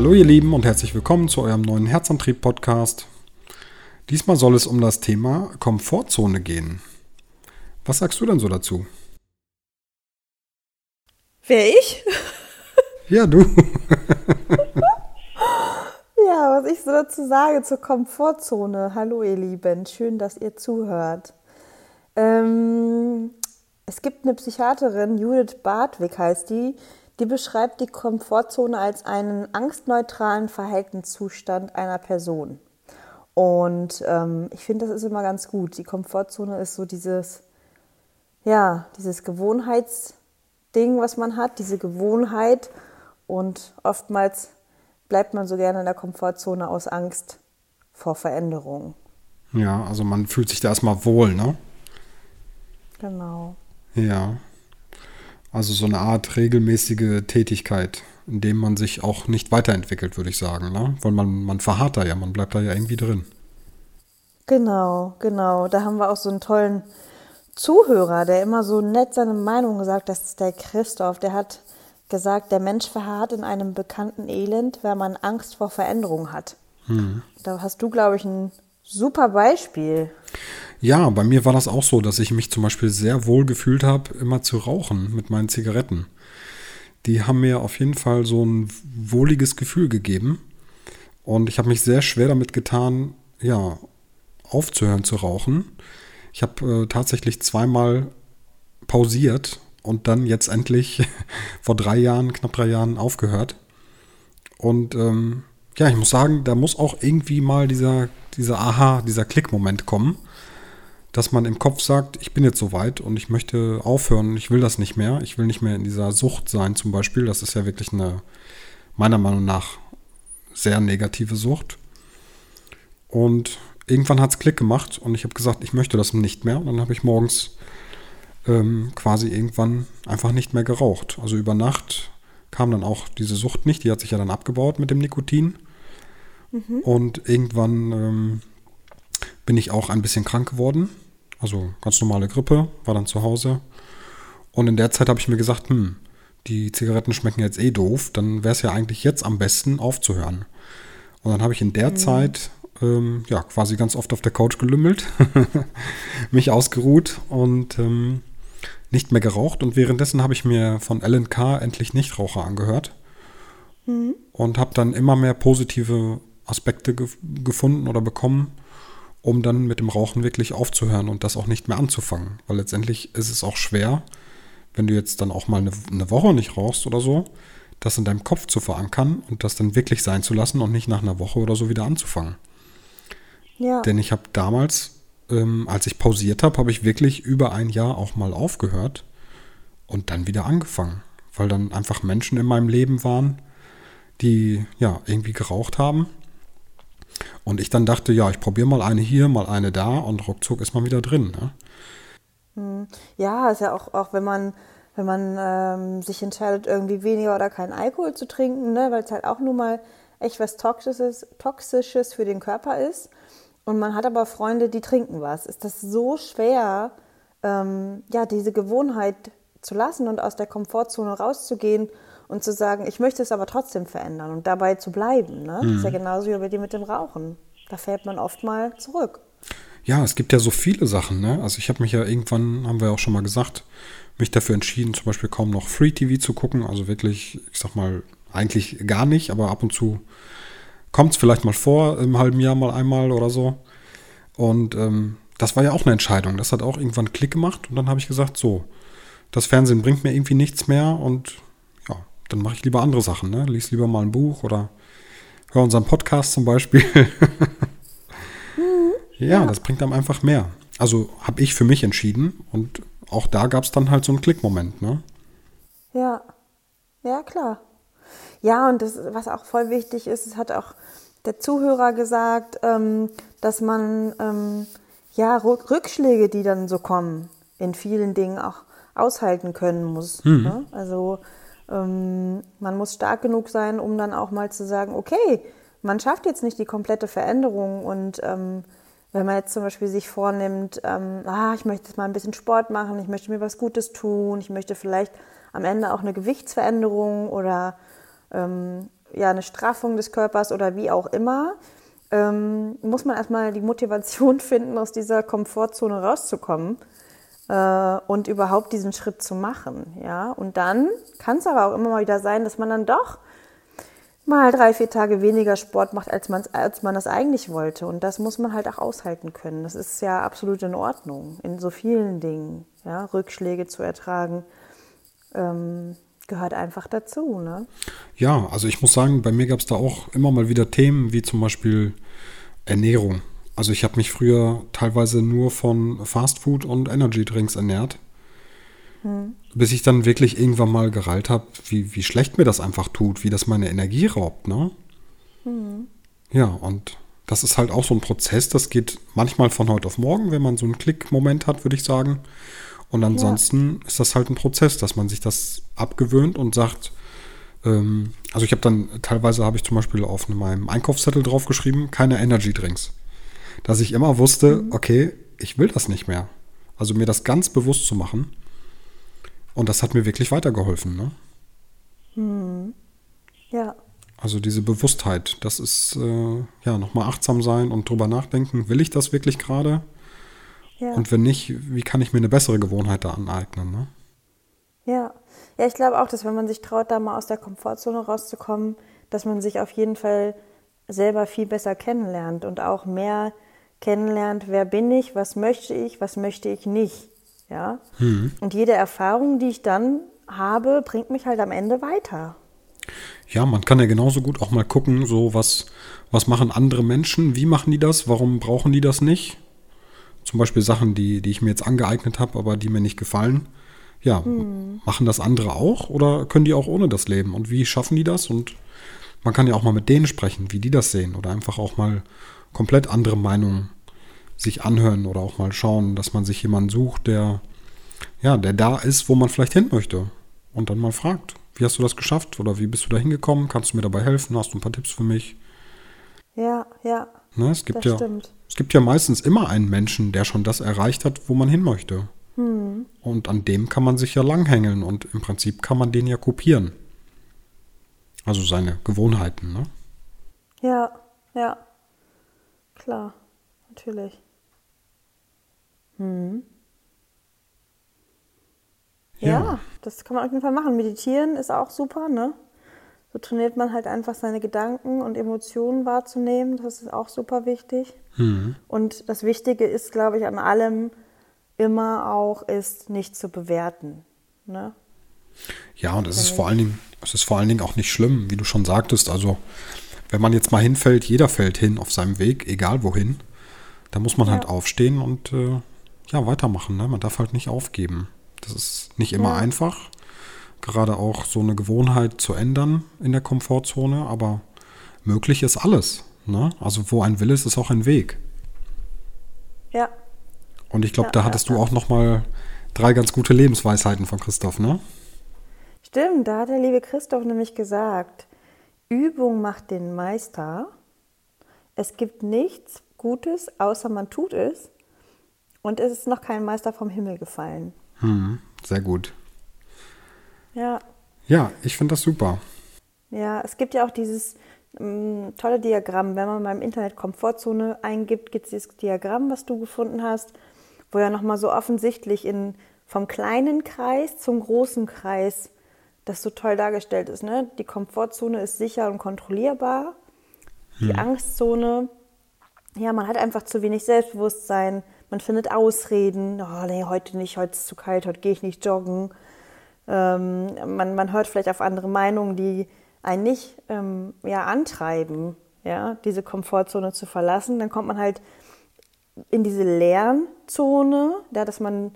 Hallo ihr Lieben und herzlich willkommen zu eurem neuen Herzantrieb-Podcast. Diesmal soll es um das Thema Komfortzone gehen. Was sagst du denn so dazu? Wer ich? Ja, du. ja, was ich so dazu sage zur Komfortzone. Hallo ihr Lieben, schön, dass ihr zuhört. Ähm, es gibt eine Psychiaterin, Judith Bartwig heißt die, die beschreibt die Komfortzone als einen angstneutralen Verhaltenszustand einer Person. Und ähm, ich finde, das ist immer ganz gut. Die Komfortzone ist so dieses, ja, dieses Gewohnheitsding, was man hat, diese Gewohnheit. Und oftmals bleibt man so gerne in der Komfortzone aus Angst vor Veränderungen. Ja, also man fühlt sich da erstmal wohl, ne? Genau. Ja. Also so eine Art regelmäßige Tätigkeit, in dem man sich auch nicht weiterentwickelt, würde ich sagen, ne? Weil man, man verharrt da ja, man bleibt da ja irgendwie drin. Genau, genau. Da haben wir auch so einen tollen Zuhörer, der immer so nett seine Meinung gesagt hat, das ist der Christoph, der hat gesagt, der Mensch verharrt in einem bekannten Elend, weil man Angst vor Veränderung hat. Hm. Da hast du, glaube ich, ein super Beispiel. Ja, bei mir war das auch so, dass ich mich zum Beispiel sehr wohl gefühlt habe, immer zu rauchen mit meinen Zigaretten. Die haben mir auf jeden Fall so ein wohliges Gefühl gegeben. Und ich habe mich sehr schwer damit getan, ja, aufzuhören zu rauchen. Ich habe äh, tatsächlich zweimal pausiert und dann jetzt endlich vor drei Jahren, knapp drei Jahren aufgehört. Und ähm, ja, ich muss sagen, da muss auch irgendwie mal dieser, dieser Aha, dieser Klickmoment kommen dass man im Kopf sagt, ich bin jetzt soweit und ich möchte aufhören, ich will das nicht mehr, ich will nicht mehr in dieser Sucht sein zum Beispiel. Das ist ja wirklich eine, meiner Meinung nach, sehr negative Sucht. Und irgendwann hat es Klick gemacht und ich habe gesagt, ich möchte das nicht mehr. Und dann habe ich morgens ähm, quasi irgendwann einfach nicht mehr geraucht. Also über Nacht kam dann auch diese Sucht nicht, die hat sich ja dann abgebaut mit dem Nikotin. Mhm. Und irgendwann ähm, bin ich auch ein bisschen krank geworden. Also ganz normale Grippe, war dann zu Hause. Und in der Zeit habe ich mir gesagt, hm, die Zigaretten schmecken jetzt eh doof, dann wäre es ja eigentlich jetzt am besten aufzuhören. Und dann habe ich in der mhm. Zeit ähm, ja quasi ganz oft auf der Couch gelümmelt, mich ausgeruht und ähm, nicht mehr geraucht. Und währenddessen habe ich mir von LNK endlich Nichtraucher angehört mhm. und habe dann immer mehr positive Aspekte ge gefunden oder bekommen um dann mit dem Rauchen wirklich aufzuhören und das auch nicht mehr anzufangen. Weil letztendlich ist es auch schwer, wenn du jetzt dann auch mal eine, eine, Woche nicht rauchst oder so, das in deinem Kopf zu verankern und das dann wirklich sein zu lassen und nicht nach einer Woche oder so wieder anzufangen. Ja. Denn ich habe damals, ähm, als ich pausiert habe, habe ich wirklich über ein Jahr auch mal aufgehört und dann wieder angefangen. Weil dann einfach Menschen in meinem Leben waren, die ja irgendwie geraucht haben und ich dann dachte, ja, ich probiere mal eine hier, mal eine da und ruckzuck ist man wieder drin. Ne? Hm. Ja, ist ja auch, auch wenn man, wenn man ähm, sich entscheidet, irgendwie weniger oder keinen Alkohol zu trinken, ne, weil es halt auch nun mal echt was Toxisches, Toxisches für den Körper ist. Und man hat aber Freunde, die trinken was. Ist das so schwer, ähm, ja, diese Gewohnheit zu lassen und aus der Komfortzone rauszugehen und zu sagen, ich möchte es aber trotzdem verändern und dabei zu bleiben. Ne? Mhm. Das ist ja mhm. genauso wie bei dir mit dem Rauchen. Da fällt man oft mal zurück. Ja, es gibt ja so viele Sachen. Ne? Also ich habe mich ja irgendwann, haben wir ja auch schon mal gesagt, mich dafür entschieden, zum Beispiel kaum noch Free TV zu gucken. Also wirklich, ich sag mal, eigentlich gar nicht, aber ab und zu kommt es vielleicht mal vor, im halben Jahr mal einmal oder so. Und ähm, das war ja auch eine Entscheidung. Das hat auch irgendwann Klick gemacht und dann habe ich gesagt, so, das Fernsehen bringt mir irgendwie nichts mehr und dann mache ich lieber andere Sachen, ne? Lies lieber mal ein Buch oder höre unseren Podcast zum Beispiel. ja, ja, das bringt einem einfach mehr. Also habe ich für mich entschieden und auch da gab es dann halt so einen Klickmoment, ne? Ja, ja, klar. Ja, und das, was auch voll wichtig ist, es hat auch der Zuhörer gesagt, ähm, dass man ähm, ja Rückschläge, die dann so kommen, in vielen Dingen auch aushalten können muss. Mhm. Ne? Also man muss stark genug sein, um dann auch mal zu sagen, okay, man schafft jetzt nicht die komplette Veränderung und ähm, wenn man jetzt zum Beispiel sich vornimmt, ähm, ah, ich möchte jetzt mal ein bisschen Sport machen, ich möchte mir was Gutes tun, ich möchte vielleicht am Ende auch eine Gewichtsveränderung oder ähm, ja, eine Straffung des Körpers oder wie auch immer, ähm, muss man erstmal die Motivation finden, aus dieser Komfortzone rauszukommen und überhaupt diesen Schritt zu machen. Ja? Und dann kann es aber auch immer mal wieder sein, dass man dann doch mal drei, vier Tage weniger Sport macht, als, als man das eigentlich wollte. Und das muss man halt auch aushalten können. Das ist ja absolut in Ordnung, in so vielen Dingen. Ja? Rückschläge zu ertragen ähm, gehört einfach dazu. Ne? Ja, also ich muss sagen, bei mir gab es da auch immer mal wieder Themen, wie zum Beispiel Ernährung. Also ich habe mich früher teilweise nur von Fastfood und Energy-Drinks ernährt. Hm. Bis ich dann wirklich irgendwann mal gereilt habe, wie, wie schlecht mir das einfach tut, wie das meine Energie raubt, ne? Hm. Ja, und das ist halt auch so ein Prozess, das geht manchmal von heute auf morgen, wenn man so einen Klick-Moment hat, würde ich sagen. Und ansonsten ja. ist das halt ein Prozess, dass man sich das abgewöhnt und sagt, ähm, also ich habe dann, teilweise habe ich zum Beispiel auf meinem Einkaufszettel draufgeschrieben, keine Energy Drinks dass ich immer wusste, mhm. okay, ich will das nicht mehr. Also mir das ganz bewusst zu machen. Und das hat mir wirklich weitergeholfen. Ne? Mhm. Ja. Also diese Bewusstheit, das ist äh, ja nochmal achtsam sein und drüber nachdenken, will ich das wirklich gerade? Ja. Und wenn nicht, wie kann ich mir eine bessere Gewohnheit da aneignen? Ne? Ja. Ja, ich glaube auch, dass wenn man sich traut, da mal aus der Komfortzone rauszukommen, dass man sich auf jeden Fall selber viel besser kennenlernt und auch mehr kennenlernt, wer bin ich, was möchte ich, was möchte ich nicht. Ja? Mhm. Und jede Erfahrung, die ich dann habe, bringt mich halt am Ende weiter. Ja, man kann ja genauso gut auch mal gucken, so was, was machen andere Menschen, wie machen die das, warum brauchen die das nicht? Zum Beispiel Sachen, die, die ich mir jetzt angeeignet habe, aber die mir nicht gefallen. Ja, hm. machen das andere auch oder können die auch ohne das leben? Und wie schaffen die das? Und man kann ja auch mal mit denen sprechen, wie die das sehen oder einfach auch mal komplett andere Meinungen sich anhören oder auch mal schauen, dass man sich jemanden sucht, der ja, der da ist, wo man vielleicht hin möchte und dann mal fragt, wie hast du das geschafft oder wie bist du da hingekommen? Kannst du mir dabei helfen? Hast du ein paar Tipps für mich? Ja, ja. Ne, es gibt ja stimmt. es gibt ja meistens immer einen Menschen, der schon das erreicht hat, wo man hin möchte. Hm. Und an dem kann man sich ja langhängeln und im Prinzip kann man den ja kopieren. Also seine Gewohnheiten, ne? Ja, ja. Klar, natürlich. Hm. Ja. ja. das kann man auf jeden Fall machen. Meditieren ist auch super, ne? So trainiert man halt einfach seine Gedanken und Emotionen wahrzunehmen. Das ist auch super wichtig. Mhm. Und das Wichtige ist, glaube ich, an allem immer auch, ist nicht zu bewerten. Ne? Ja, und es ist vor allen Dingen, es ist vor allen Dingen auch nicht schlimm, wie du schon sagtest. Also, wenn man jetzt mal hinfällt, jeder fällt hin auf seinem Weg, egal wohin. Da muss man halt ja. halt aufstehen und äh, ja, weitermachen. Ne? Man darf halt nicht aufgeben. Das ist nicht immer ja. einfach, gerade auch so eine Gewohnheit zu ändern in der Komfortzone, aber möglich ist alles. Ne? Also wo ein Wille ist, ist auch ein Weg. Ja. Und ich glaube, ja, da hattest du auch noch mal drei ganz gute Lebensweisheiten von Christoph, ne? Stimmt, da hat der liebe Christoph nämlich gesagt, Übung macht den Meister. Es gibt nichts Gutes, außer man tut es. Und es ist noch kein Meister vom Himmel gefallen. Hm, sehr gut. Ja. Ja, ich finde das super. Ja, es gibt ja auch dieses ähm, tolle Diagramm. Wenn man beim Internet Komfortzone eingibt, gibt es dieses Diagramm, was du gefunden hast, wo ja nochmal so offensichtlich in, vom kleinen Kreis zum großen Kreis das so toll dargestellt ist. Ne? Die Komfortzone ist sicher und kontrollierbar. Die hm. Angstzone, ja, man hat einfach zu wenig Selbstbewusstsein. Man findet Ausreden. Oh, nee, heute nicht, heute ist es zu kalt, heute gehe ich nicht joggen. Ähm, man, man hört vielleicht auf andere Meinungen, die einen nicht ähm, ja, antreiben, ja, diese Komfortzone zu verlassen. Dann kommt man halt in diese Lernzone, da dass man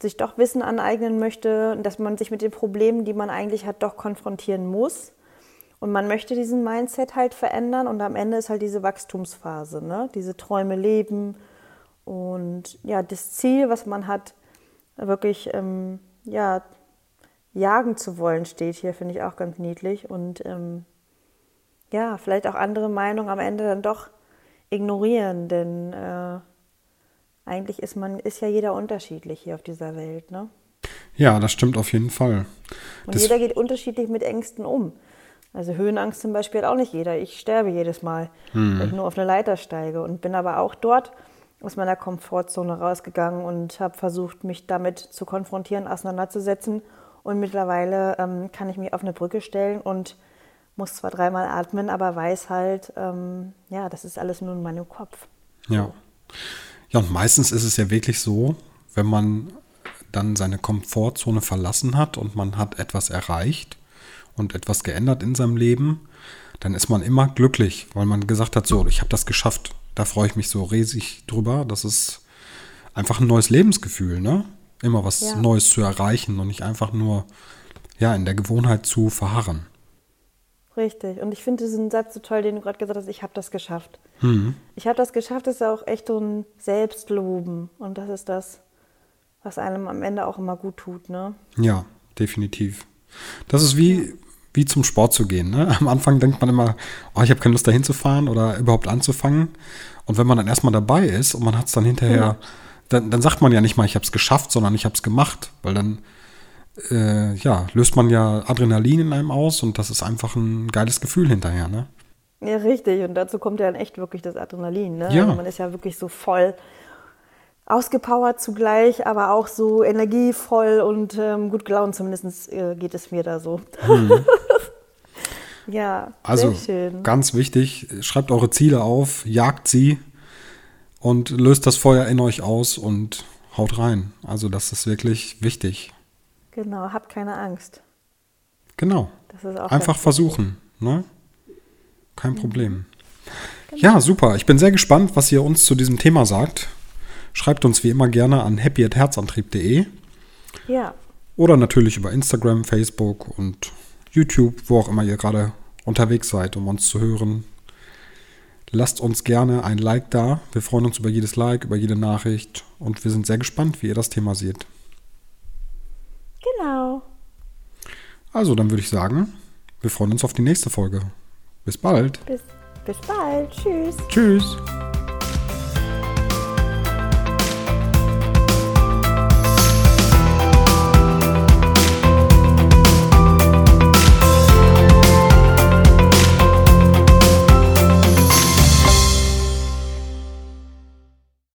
sich doch Wissen aneignen möchte, dass man sich mit den Problemen, die man eigentlich hat, doch konfrontieren muss. Und man möchte diesen Mindset halt verändern und am Ende ist halt diese Wachstumsphase, ne? diese Träume leben und ja, das Ziel, was man hat, wirklich ähm, ja, jagen zu wollen, steht hier, finde ich auch ganz niedlich. Und ähm, ja, vielleicht auch andere Meinungen am Ende dann doch ignorieren, denn äh, eigentlich ist man, ist ja jeder unterschiedlich hier auf dieser Welt, ne? Ja, das stimmt auf jeden Fall. Und das jeder geht unterschiedlich mit Ängsten um. Also Höhenangst zum Beispiel hat auch nicht jeder. Ich sterbe jedes Mal, wenn ich nur auf eine Leiter steige und bin aber auch dort aus meiner Komfortzone rausgegangen und habe versucht, mich damit zu konfrontieren, auseinanderzusetzen. Und mittlerweile ähm, kann ich mich auf eine Brücke stellen und muss zwar dreimal atmen, aber weiß halt, ähm, ja, das ist alles nur in meinem Kopf. Ja. Ja, und meistens ist es ja wirklich so, wenn man dann seine Komfortzone verlassen hat und man hat etwas erreicht und etwas geändert in seinem Leben, dann ist man immer glücklich, weil man gesagt hat, so, ich habe das geschafft. Da freue ich mich so riesig drüber. Das ist einfach ein neues Lebensgefühl, ne? Immer was Ja. Neues zu erreichen und nicht einfach nur ja, in der Gewohnheit zu verharren. Richtig. Und ich finde diesen Satz so toll, den du gerade gesagt hast, ich habe das geschafft. Mhm. Ich habe das geschafft, ist ja auch echt so ein Selbstloben. Und das ist das, was einem am Ende auch immer gut tut, ne? Ja, definitiv. Das ist wie, wie zum Sport zu gehen. Ne? Am Anfang denkt man immer, oh, ich habe keine Lust dahin zu fahren oder überhaupt anzufangen. Und wenn man dann erstmal dabei ist und man hat es dann hinterher, dann, dann sagt man ja nicht mal, ich habe es geschafft, sondern ich habe es gemacht. Weil dann äh, ja, löst man ja Adrenalin in einem aus und das ist einfach ein geiles Gefühl hinterher. Ne? Ja, richtig. Und dazu kommt ja dann echt wirklich das Adrenalin, ne? Ja. Also man ist ja wirklich so voll ausgepowert zugleich, aber auch so energievoll und ähm, gut gelaunt. Zumindest äh, geht es mir da so. ja, Mhm. Also sehr schön. ganz wichtig, schreibt eure Ziele auf, jagt sie und löst das Feuer in euch aus und haut rein. Also das ist wirklich wichtig. Genau, habt keine Angst. Genau. Das ist auch Einfach versuchen. Ne? Kein Problem. Ja, super. Ich bin sehr gespannt, was ihr uns zu diesem Thema sagt. Schreibt uns wie immer gerne an happy@herzantrieb.de Ja, oder natürlich über Instagram, Facebook und YouTube, wo auch immer ihr gerade unterwegs seid, um uns zu hören. Lasst uns gerne ein Like da. Wir freuen uns über jedes Like, über jede Nachricht und wir sind sehr gespannt, wie ihr das Thema seht. Genau. Also, dann würde ich sagen, wir freuen uns auf die nächste Folge. Bis bald. Bis, bis bald. Tschüss. Tschüss.